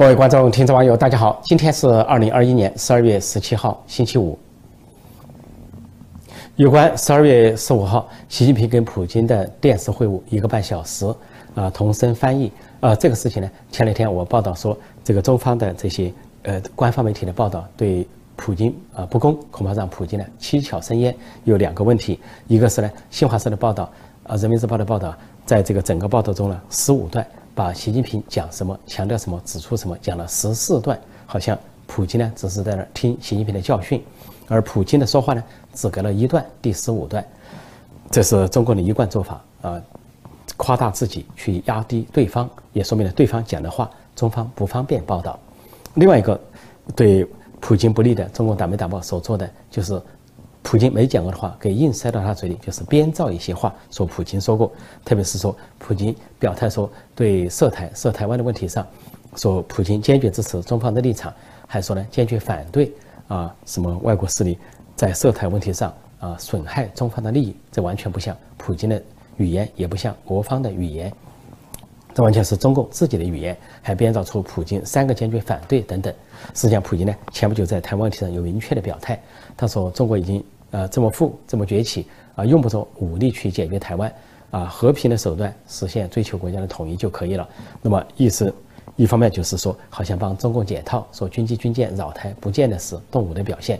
各位观众、听众、网友，大家好！今天是二零二一年十二月十七号，星期五。有关十二月十五号习近平跟普京的电视会晤一个半小时，啊，同声翻译，啊，这个事情呢，前两天我报道说，这个中方的这些呃官方媒体的报道对普京啊不公，恐怕让普京呢七窍生烟。有两个问题，一个是呢，新华社的报道，啊，人民日报的报道，在这个整个报道中呢，十五段。把习近平讲什么、强调什么、指出什么，讲了十四段，好像普京呢只是在那听习近平的教训，而普京的说话呢只隔了一段，第十五段，这是中国的一贯做法啊，夸大自己去压低对方，也说明了对方讲的话中方不方便报道。另外一个对普京不利的，中国党媒党报所做的就是。普京没讲过的话，给硬塞到他嘴里，就是编造一些话，说普京说过。特别是说，普京表态说，对涉台、涉台湾的问题上，说普京坚决支持中方的立场，还说呢，坚决反对啊什么外国势力在涉台问题上啊损害中方的利益。这完全不像普京的语言，也不像俄方的语言，这完全是中共自己的语言，还编造出普京三个坚决反对等等。实际上，普京呢前不久在台湾问题上有明确的表态，他说中国已经。呃，这么富，这么崛起啊，用不着武力去解决台湾啊，和平的手段实现追求国家的统一就可以了。那么意思，一方面就是说，好像帮中共解套，说军机军舰扰台不见得是动武的表现；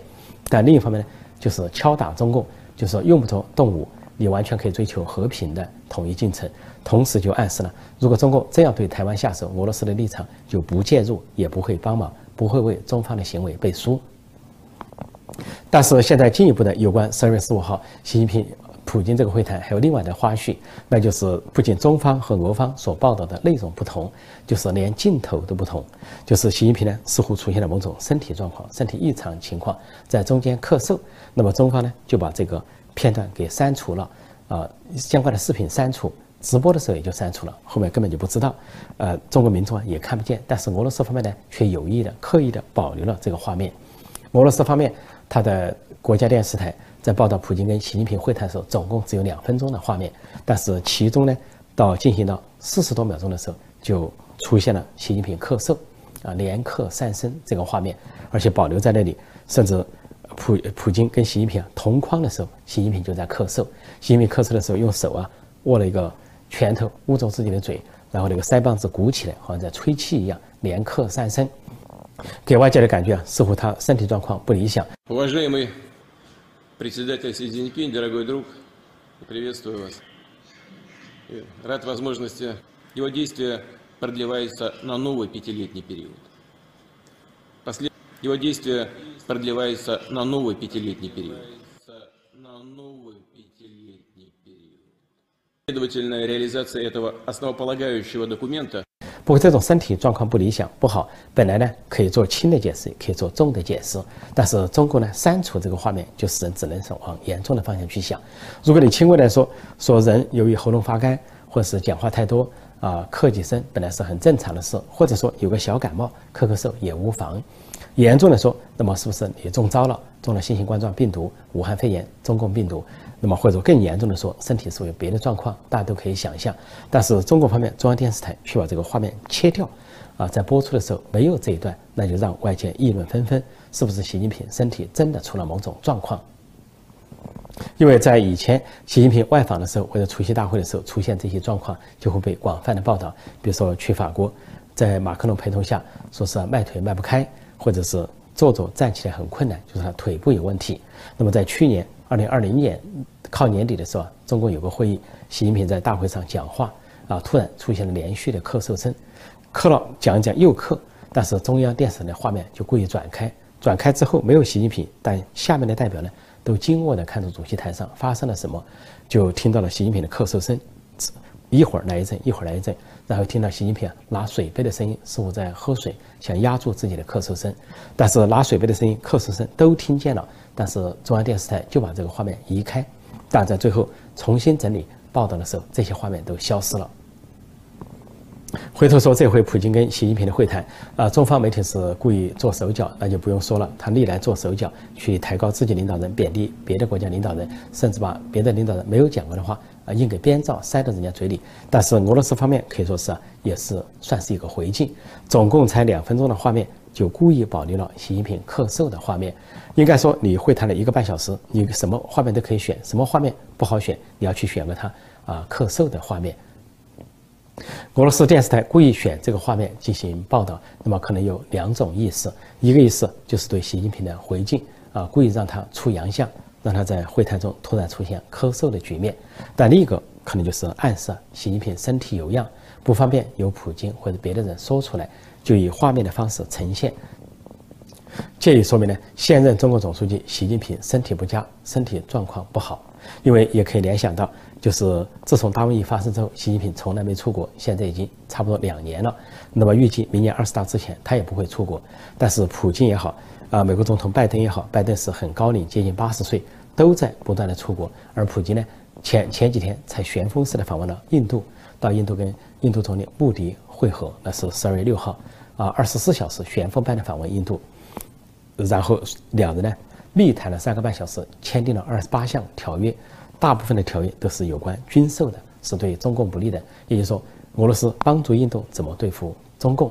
但另一方面呢，就是敲打中共，就是说用不着动武，你完全可以追求和平的统一进程。同时就暗示了，如果中共这样对台湾下手，俄罗斯的立场就不介入，也不会帮忙，不会为中方的行为背书。但是现在进一步的有关十二月十五号习近平、普京这个会谈，还有另外的花絮，那就是不仅中方和俄方所报道的内容不同，就是连镜头都不同。就是习近平呢似乎出现了某种身体状况、身体异常情况，在中间咳嗽。那么中方呢就把这个片段给删除了，啊，相关的视频删除，直播的时候也就删除了，后面根本就不知道，呃，中国民众啊也看不见。但是俄罗斯方面呢却有意的、刻意的保留了这个画面。俄罗斯方面。他的国家电视台在报道普京跟习近平会谈的时候，总共只有两分钟的画面，但是其中呢，到进行到四十多秒钟的时候，就出现了习近平咳嗽，啊，连咳三声这个画面，而且保留在那里，甚至普普京跟习近平同框的时候，习近平就在咳嗽，习近平咳嗽的时候用手啊握了一个拳头捂住自己的嘴，然后那个腮帮子鼓起来，好像在吹气一样，连咳三声。给外界的感觉啊，似乎他身体状况不理想。Председатель Си Цзиньпин, дорогой друг, приветствую вас. Рад возможности. Его действие продлевается на новый пятилетний период. Послед... Его действие продлевается на новый пятилетний период. Следовательная реализация этого основополагающего документа 不过这种身体状况不理想不好，本来呢可以做轻的解释，可以做重的解释。但是中国呢删除这个画面，就使人只能是往严重的方向去想。如果你轻微来说，说人由于喉咙发干，或者是讲话太多啊，咳几声本来是很正常的事，或者说有个小感冒，咳咳嗽也无妨。严重的说，那么是不是你中招了，中了新型冠状病毒、武汉肺炎、中共病毒？那么或者更严重的说，身体是有别的状况，大家都可以想象。但是中国方面中央电视台却把这个画面切掉，啊，在播出的时候没有这一段，那就让外界议论纷纷，是不是习近平身体真的出了某种状况？因为在以前习近平外访的时候或者出席大会的时候出现这些状况，就会被广泛的报道。比如说去法国，在马克龙陪同下，说是迈腿迈不开，或者是坐着站起来很困难，就是他腿部有问题。那么在去年。二零二零年靠年底的时候，中共有个会议，习近平在大会上讲话，啊，突然出现了连续的咳嗽声，咳了讲一讲又咳，但是中央电视的画面就故意转开，转开之后没有习近平，但下面的代表呢都惊愕地看着主席台上发生了什么，就听到了习近平的咳嗽声，一会儿来一阵，一会儿来一阵，然后听到习近平拿水杯的声音，似乎在喝水，想压住自己的咳嗽声，但是拿水杯的声音、咳嗽声都听见了。但是中央电视台就把这个画面移开，但在最后重新整理报道的时候，这些画面都消失了。回头说这回普京跟习近平的会谈，啊，中方媒体是故意做手脚，那就不用说了。他历来做手脚，去抬高自己领导人，贬低别的国家领导人，甚至把别的领导人没有讲过的话，啊硬给编造塞到人家嘴里。但是俄罗斯方面可以说是也是算是一个回敬，总共才两分钟的画面，就故意保留了习近平咳嗽的画面。应该说你会谈了一个半小时，你什么画面都可以选，什么画面不好选，你要去选个他啊咳嗽的画面。俄罗斯电视台故意选这个画面进行报道，那么可能有两种意思：一个意思就是对习近平的回敬啊，故意让他出洋相，让他在会谈中突然出现咳嗽的局面；但另一个可能就是暗示习近平身体有恙，不方便由普京或者别的人说出来，就以画面的方式呈现。借以说明呢，现任中国总书记习近平身体不佳，身体状况不好，因为也可以联想到。就是自从大瘟疫发生之后，习近平从来没出国，现在已经差不多两年了。那么预计明年二十大之前，他也不会出国。但是普京也好，啊，美国总统拜登也好，拜登是很高龄，接近八十岁，都在不断的出国。而普京呢，前前几天才旋风式的访问了印度，到印度跟印度总理穆迪会合，那是十二月六号，啊，二十四小时旋风般的访问印度，然后两人呢密谈了三个半小时，签订了二十八项条约。大部分的条约都是有关军售的，是对中共不利的。也就是说，俄罗斯帮助印度怎么对付中共，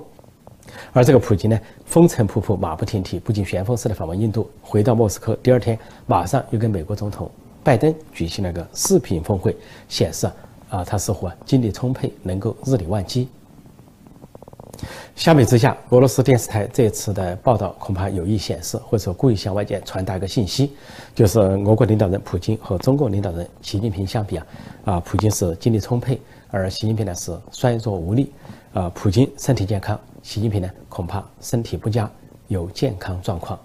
而这个普京呢，风尘仆仆、马不停蹄，不仅旋风式的访问印度，回到莫斯科，第二天马上又跟美国总统拜登举行了个视频峰会，显示啊，他似乎啊精力充沛，能够日理万机。相比之下，俄罗斯电视台这次的报道恐怕有意显示，或者说故意向外界传达一个信息，就是俄国领导人普京和中国领导人习近平相比啊，啊，普京是精力充沛，而习近平呢是衰弱无力，啊，普京身体健康，习近平呢恐怕身体不佳，有健康状况。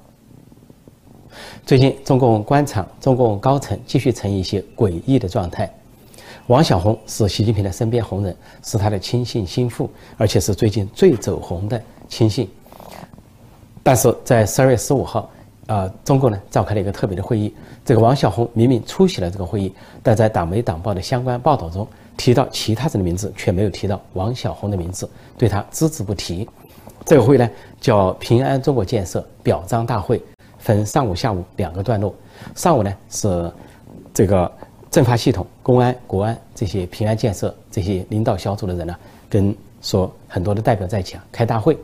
最近，中共官场、中共高层继续呈一些诡异的状态。王小红是习近平的身边红人，是他的亲信心腹，而且是最近最走红的亲信。但是在十二月十五号，啊，中共呢召开了一个特别的会议。这个王小红明明出席了这个会议，但在党媒党报的相关报道中提到其他人的名字，却没有提到王小红的名字，对他只字不提。这个会呢叫“平安中国建设表彰大会”，分上午、下午两个段落。上午呢是这个。政法系统、公安、国安这些平安建设这些领导小组的人呢，跟说很多的代表在讲开大会，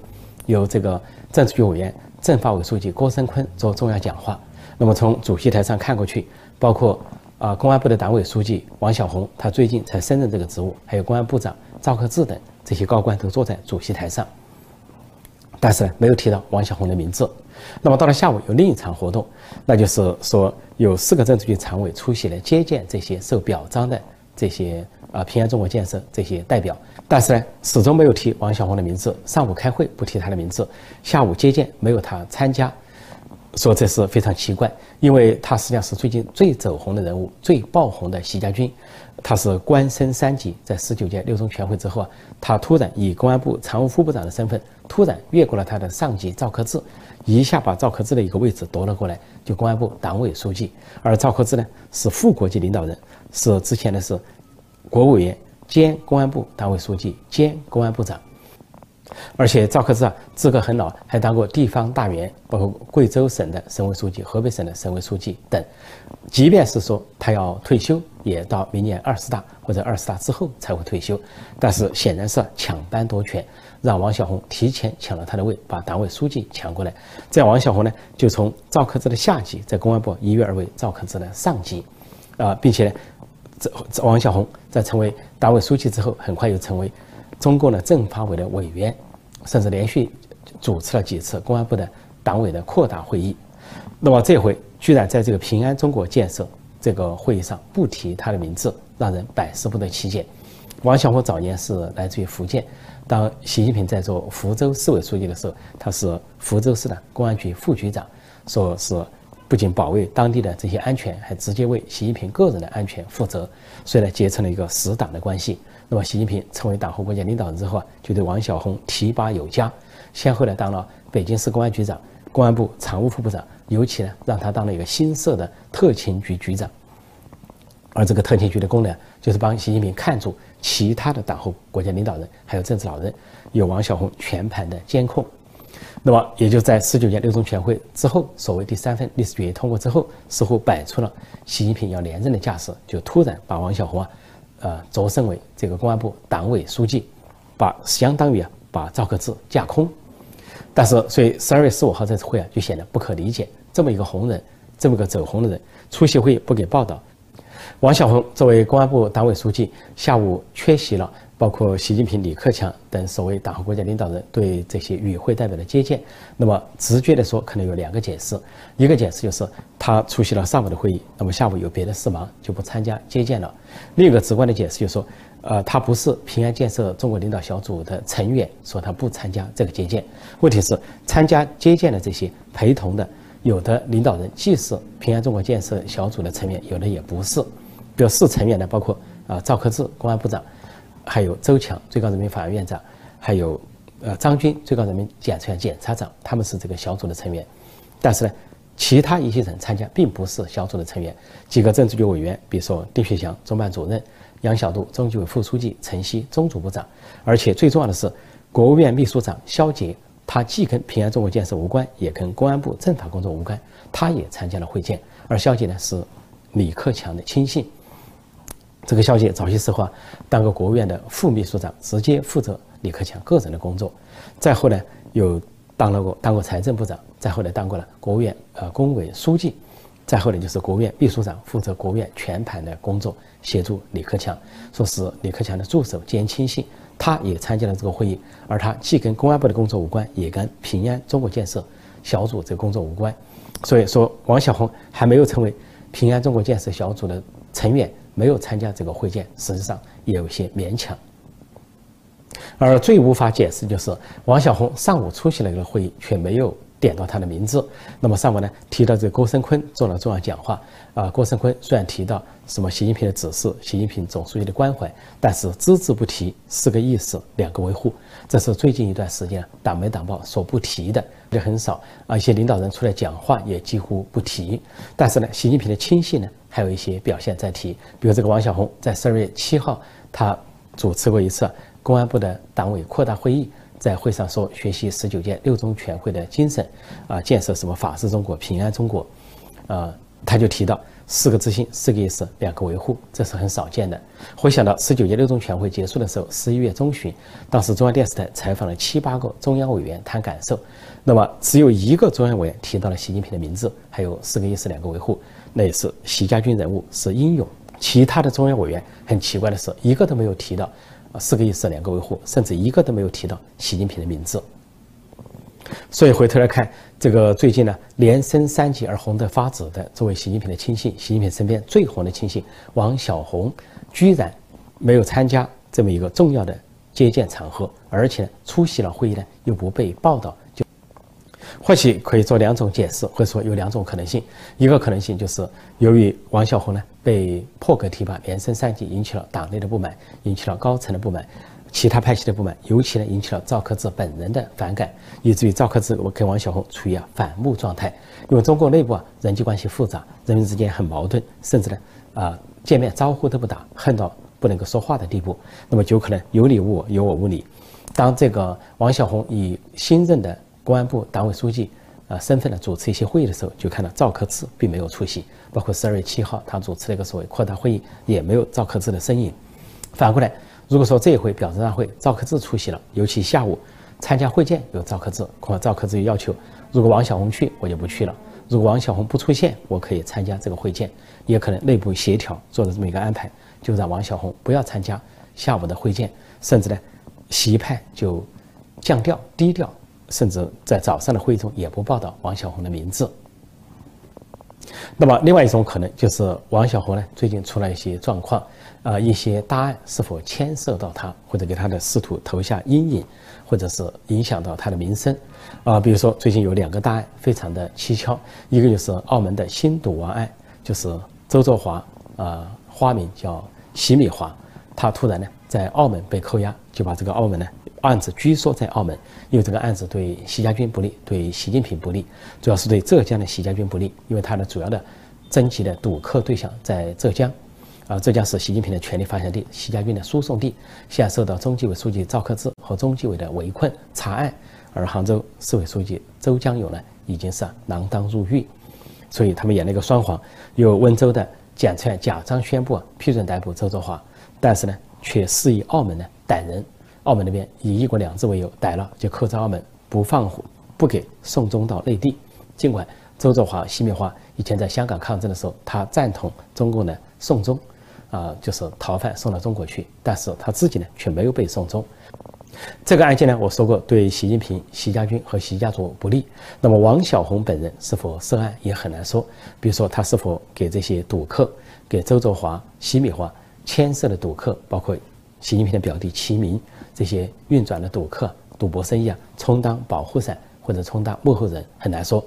由这个政治局委员、政法委书记郭声琨做重要讲话。那么从主席台上看过去，包括啊公安部的党委书记王小红，他最近才升任这个职务，还有公安部长赵克志等这些高官都坐在主席台上，但是呢，没有提到王小红的名字。那么到了下午有另一场活动，那就是说有四个政治局常委出席来接见这些受表彰的这些啊平安中国建设这些代表，但是呢始终没有提王小红的名字。上午开会不提他的名字，下午接见没有他参加，说这是非常奇怪，因为他实际上是最近最走红的人物，最爆红的习家军，他是官升三级，在十九届六中全会之后啊，他突然以公安部常务副部长的身份突然越过了他的上级赵克志。一下把赵克志的一个位置夺了过来，就公安部党委书记。而赵克志呢是副国级领导人，是之前的是国务委员兼公安部党委书记兼公安部长。而且赵克志啊资格很老，还当过地方大员，包括贵州省的省委书记、河北省的省委书记等。即便是说他要退休，也到明年二十大或者二十大之后才会退休。但是显然是抢班夺权。让王晓红提前抢了他的位，把党委书记抢过来，这样王晓红呢就从赵克志的下级，在公安部一跃而为赵克志的上级，啊，并且呢，这王晓红在成为党委书记之后，很快又成为 中共的政法委的委员，甚至连续主持了几次公安部的党委的扩大会议。那么这回居然在这个平安中国建设这个会议上不提他的名字，让人百思不得其解。王小红早年是来自于福建。当习近平在做福州市委书记的时候，他是福州市的公安局副局长，说是不仅保卫当地的这些安全，还直接为习近平个人的安全负责，所以呢结成了一个死党的关系。那么习近平成为党和国家领导人之后啊，就对王小红提拔有加，先后呢当了北京市公安局长、公安部常务副部长，尤其呢让他当了一个新设的特勤局局长。而这个特勤局的功能就是帮习近平看住。其他的党和国家领导人还有政治老人，有王小红全盘的监控。那么，也就在十九届六中全会之后，所谓第三份历史决议通过之后，似乎摆出了习近平要连任的架势，就突然把王小红啊呃擢升为这个公安部党委书记，把相当于啊把赵克志架空。但是，所以十二月十五号这次会啊就显得不可理解，这么一个红人，这么个走红的人出席会议不给报道。王晓红作为公安部党委书记，下午缺席了。包括习近平、李克强等所谓党和国家领导人对这些与会代表的接见，那么直觉的说，可能有两个解释：一个解释就是他出席了上午的会议，那么下午有别的事忙就不参加接见了；另一个直观的解释就是说，呃，他不是平安建设中国领导小组的成员，说他不参加这个接见。问题是参加接见的这些陪同的，有的领导人既是平安中国建设小组的成员，有的也不是。比如是成员的，包括啊赵克志公安部长。还有周强最高人民法院院长，还有呃张军最高人民检察院检察长，他们是这个小组的成员。但是呢，其他一些人参加并不是小组的成员。几个政治局委员，比如说丁薛祥中办主任、杨晓渡中纪委副书记、陈希中组部长。而且最重要的是，国务院秘书长肖捷，他既跟平安中国建设无关，也跟公安部政法工作无关，他也参加了会见。而肖捷呢是李克强的亲信。这个消息早些时候啊，当过国务院的副秘书长，直接负责李克强个人的工作。再后来又当了过当过财政部长，再后来当过了国务院呃工委书记，再后来就是国务院秘书长，负责国务院全盘的工作，协助李克强，说是李克强的助手兼亲信。他也参加了这个会议，而他既跟公安部的工作无关，也跟平安中国建设小组这个工作无关。所以说，王小红还没有成为平安中国建设小组的成员。没有参加这个会见，实际上也有些勉强。而最无法解释就是王晓红上午出席了一个会议，却没有点到他的名字。那么上午呢提到这个郭声琨做了重要讲话啊，郭声琨虽然提到什么习近平的指示、习近平总书记的关怀，但是只字不提四个意思、两个维护，这是最近一段时间党媒党报所不提的，也很少啊。一些领导人出来讲话也几乎不提。但是呢，习近平的亲信呢？还有一些表现在提，比如这个王小红在十二月七号，他主持过一次公安部的党委扩大会议，在会上说学习十九届六中全会的精神，啊，建设什么法治中国、平安中国，啊，他就提到四个自信、四个意识、两个维护，这是很少见的。回想到十九届六中全会结束的时候，十一月中旬，当时中央电视台采访了七八个中央委员谈感受，那么只有一个中央委员提到了习近平的名字，还有四个意识、两个维护。那也是习家军人物是英勇，其他的中央委员很奇怪的是，一个都没有提到啊四个意思两个维护，甚至一个都没有提到习近平的名字。所以回头来看，这个最近呢连升三级而红得发紫的，作为习近平的亲信，习近平身边最红的亲信王小红，居然没有参加这么一个重要的接见场合，而且出席了会议呢又不被报道。或许可以做两种解释，或者说有两种可能性。一个可能性就是由于王小红呢被破格提拔，连升三级，引起了党内的不满，引起了高层的不满，其他派系的不满，尤其呢引起了赵克志本人的反感，以至于赵克志我跟王小红处于啊反目状态。因为中国内部啊人际关系复杂，人民之间很矛盾，甚至呢啊见面招呼都不打，恨到不能够说话的地步。那么就可能有你无我，有我无你。当这个王小红以新任的公安部党委书记，啊，身份呢主持一些会议的时候，就看到赵克志并没有出席。包括十二月七号，他主持了一个所谓扩大会议，也没有赵克志的身影。反过来，如果说这一回表彰大会赵克志出席了，尤其下午参加会见有赵克志，恐怕赵克志又要求，如果王小红去，我就不去了；如果王小红不出现，我可以参加这个会见。也可能内部协调做的这么一个安排，就让王小红不要参加下午的会见，甚至呢，习派就降调低调。甚至在早上的会议中也不报道王小红的名字。那么，另外一种可能就是王小红呢最近出了一些状况，啊，一些大案是否牵涉到他，或者给他的仕途投下阴影，或者是影响到他的名声，啊，比如说最近有两个大案非常的蹊跷，一个就是澳门的新赌王案，就是周作华，啊，花名叫席米华，他突然呢在澳门被扣押，就把这个澳门呢。案子居说在澳门，因为这个案子对习家军不利，对习近平不利，主要是对浙江的习家军不利，因为他的主要的征集的赌客对象在浙江，啊，浙江是习近平的权力发祥地，习家军的输送地，现在受到中纪委书记赵克志和中纪委的围困查案，而杭州市委书记周江勇呢，已经是锒铛入狱，所以他们演了一个双簧，由温州的检察院假装宣布批准逮捕周作华。但是呢，却示意澳门呢逮人。澳门那边以“一国两制”为由逮了，就扣在澳门，不放不给送中到内地。尽管周作华、西米花以前在香港抗争的时候，他赞同中共的送中，啊，就是逃犯送到中国去，但是他自己呢却没有被送中。这个案件呢，我说过对习近平、习家军和习家族不利。那么王小红本人是否涉案也很难说。比如说他是否给这些赌客，给周作华、西米花牵涉的赌客，包括习近平的表弟齐明这些运转的赌客、赌博生意啊，充当保护伞或者充当幕后人，很难说。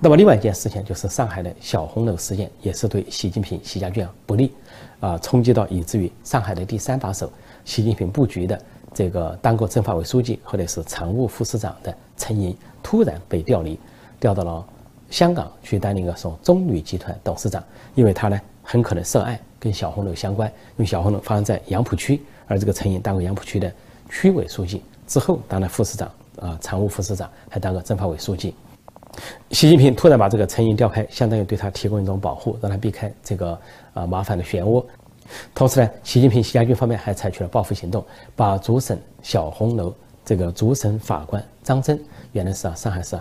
那么另外一件事情就是上海的小红楼事件，也是对习近平、习家军不利，啊，冲击到以至于上海的第三把手，习近平布局的。这个当过政法委书记或者是常务副市长的陈寅突然被调离，调到了香港去担任一个说中旅集团董事长，因为他呢很可能涉案，跟小红楼相关。因为小红楼发生在杨浦区，而这个陈寅当过杨浦区的区委书记，之后当了副市长啊，常务副市长，还当过政法委书记。习近平突然把这个陈寅调开，相当于对他提供一种保护，让他避开这个啊麻烦的漩涡。同时呢，习近平、习家军方面还采取了报复行动，把主审小红楼这个主审法官张真，原来是啊上海市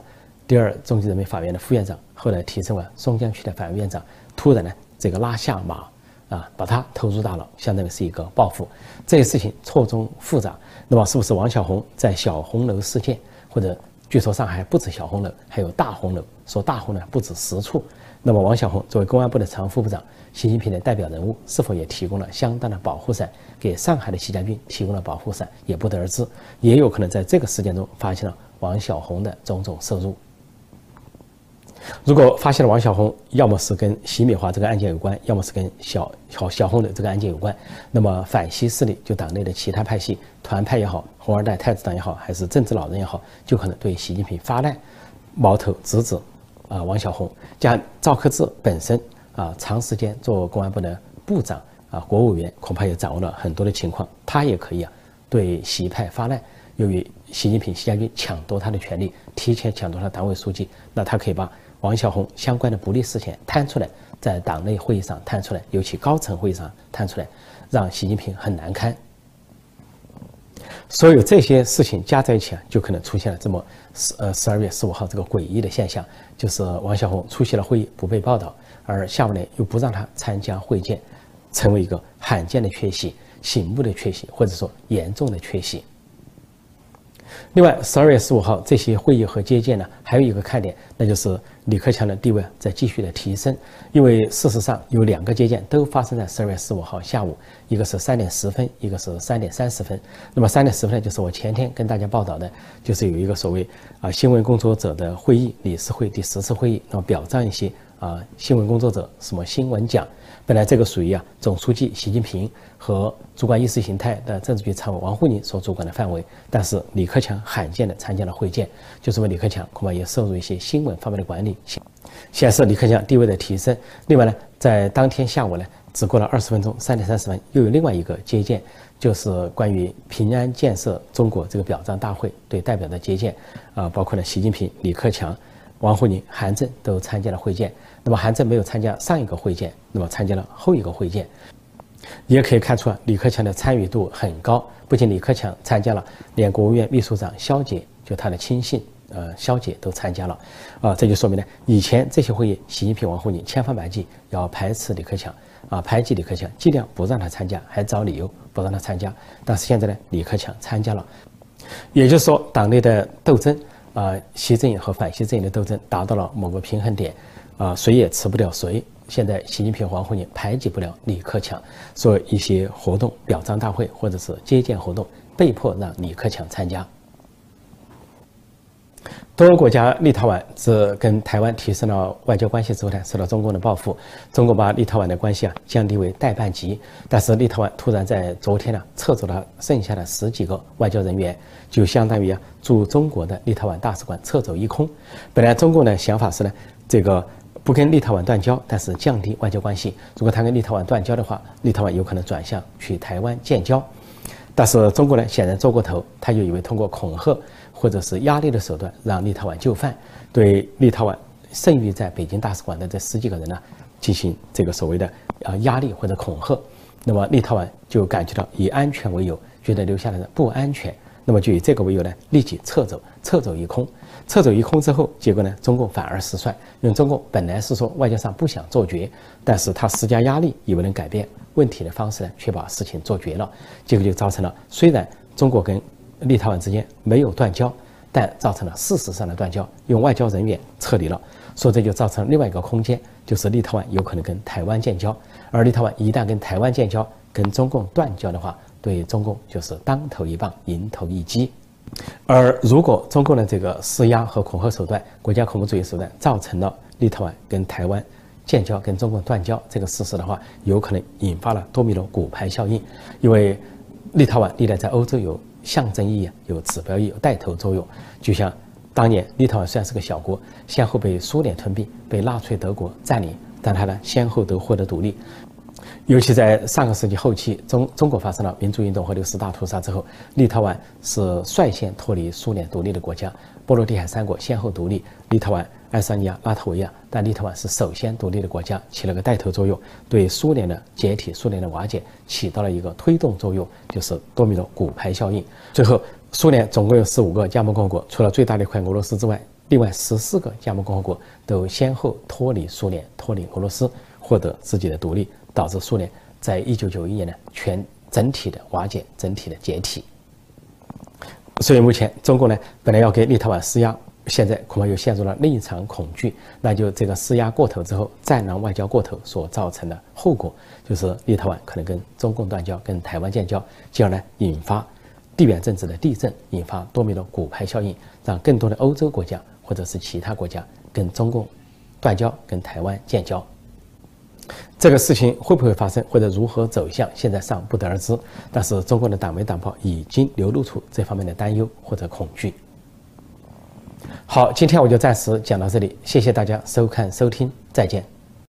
第二中级人民法院的副院长，后来提升为松江区的法院院长，突然呢这个拉下马啊，把他投入大牢，相当于是一个报复。这些事情错综复杂，那么是不是王小红在小红楼事件，或者据说上海不止小红楼，还有大红楼，说大红楼不止十处。那么王小红作为公安部的常务副部长。习近平的代表人物是否也提供了相当的保护伞，给上海的习家军提供了保护伞，也不得而知。也有可能在这个事件中发现了王小红的种种涉入。如果发现了王小红，要么是跟习米华这个案件有关，要么是跟小小小红的这个案件有关，那么反西势力，就党内的其他派系、团派也好，红二代、太子党也好，还是政治老人也好，就可能对习近平发难，矛头直指啊王小红。加赵克志本身。啊，长时间做公安部的部长啊，国务委员恐怕也掌握了很多的情况，他也可以啊对习派发难。由于习近平、习家军抢夺他的权利，提前抢夺他党委书记，那他可以把王小红相关的不利事件摊出来，在党内会议上摊出来，尤其高层会议上摊出来，让习近平很难堪。所有这些事情加在一起啊，就可能出现了这么十呃十二月十五号这个诡异的现象，就是王小红出席了会议不被报道。而下午呢，又不让他参加会见，成为一个罕见的缺席、醒目的缺席，或者说严重的缺席。另外，十二月十五号这些会议和接见呢，还有一个看点，那就是李克强的地位在继续的提升。因为事实上有两个接见都发生在十二月十五号下午，一个是三点十分，一个是三点三十分。那么三点十分呢，就是我前天跟大家报道的，就是有一个所谓啊新闻工作者的会议，理事会第十次会议，那么表彰一些。啊，新闻工作者什么新闻奖？本来这个属于啊总书记习近平和主管意识形态的政治局常委王沪宁所主管的范围，但是李克强罕见的参加了会见，就是为李克强恐怕也涉入一些新闻方面的管理，显示李克强地位的提升。另外呢，在当天下午呢，只过了二十分钟，三点三十分又有另外一个接见，就是关于平安建设中国这个表彰大会对代表的接见，啊，包括了习近平、李克强。王沪宁、韩正都参加了会见，那么韩正没有参加上一个会见，那么参加了后一个会见，也可以看出啊，李克强的参与度很高。不仅李克强参加了，连国务院秘书长肖捷，就他的亲信，呃，肖捷都参加了，啊，这就说明呢，以前这些会议，习近平、王沪宁千方百计要排斥李克强，啊，排挤李克强，尽量不让他参加，还找理由不让他参加。但是现在呢，李克强参加了，也就是说，党内的斗争。啊，习阵营和反习阵营的斗争达到了某个平衡点，啊，谁也辞不掉谁。现在习近平、王沪宁排挤不了李克强，所以一些活动、表彰大会或者是接见活动，被迫让李克强参加。多个国家，立陶宛自跟台湾提升了外交关系之后呢，受到中共的报复，中共把立陶宛的关系啊降低为代办级。但是立陶宛突然在昨天呢撤走了剩下的十几个外交人员，就相当于啊驻中国的立陶宛大使馆撤走一空。本来中共的想法是呢，这个不跟立陶宛断交，但是降低外交关系。如果他跟立陶宛断交的话，立陶宛有可能转向去台湾建交。但是中国呢显然做过头，他就以为通过恐吓。或者是压力的手段，让立陶宛就范，对立陶宛剩余在北京大使馆的这十几个人呢，进行这个所谓的啊压力或者恐吓，那么立陶宛就感觉到以安全为由，觉得留下来的不安全，那么就以这个为由呢，立即撤走，撤走一空。撤走一空之后，结果呢，中共反而失算，因为中共本来是说外交上不想做绝，但是他施加压力，以为能改变问题的方式呢，却把事情做绝了，结果就造成了虽然中国跟立陶宛之间没有断交，但造成了事实上的断交，用外交人员撤离了，所以这就造成另外一个空间，就是立陶宛有可能跟台湾建交。而立陶宛一旦跟台湾建交，跟中共断交的话，对中共就是当头一棒，迎头一击。而如果中共的这个施压和恐吓手段、国家恐怖主义手段，造成了立陶宛跟台湾建交、跟中共断交这个事实的话，有可能引发了多米诺骨牌效应。因为立陶宛历来在欧洲有象征意义、有指标意义、有带头作用。就像当年立陶宛虽然是个小国，先后被苏联吞并、被纳粹德国占领。但它呢，先后都获得独立，尤其在上个世纪后期，中中国发生了民主运动和六四大屠杀之后，立陶宛是率先脱离苏联独立的国家。波罗的海三国先后独立，立陶宛、爱沙尼亚、拉脱维亚，但立陶宛是首先独立的国家，起了个带头作用，对苏联的解体、苏联的瓦解起到了一个推动作用，就是多米诺骨牌效应。最后，苏联总共有十五个加盟共和国，除了最大的一块俄罗斯之外。另外十四个加盟共和国都先后脱离苏联、脱离俄罗斯，获得自己的独立，导致苏联在一九九一年呢全整体的瓦解、整体的解体。所以目前中国呢本来要给立陶宛施压，现在恐怕又陷入了另一场恐惧，那就这个施压过头之后，战狼外交过头所造成的后果，就是立陶宛可能跟中共断交、跟台湾建交，进而呢引发地缘政治的地震，引发多米诺骨牌效应，让更多的欧洲国家。或者是其他国家跟中共断交、跟台湾建交，这个事情会不会发生，或者如何走向，现在尚不得而知。但是中国的党媒党报已经流露出这方面的担忧或者恐惧。好，今天我就暂时讲到这里，谢谢大家收看收听，再见。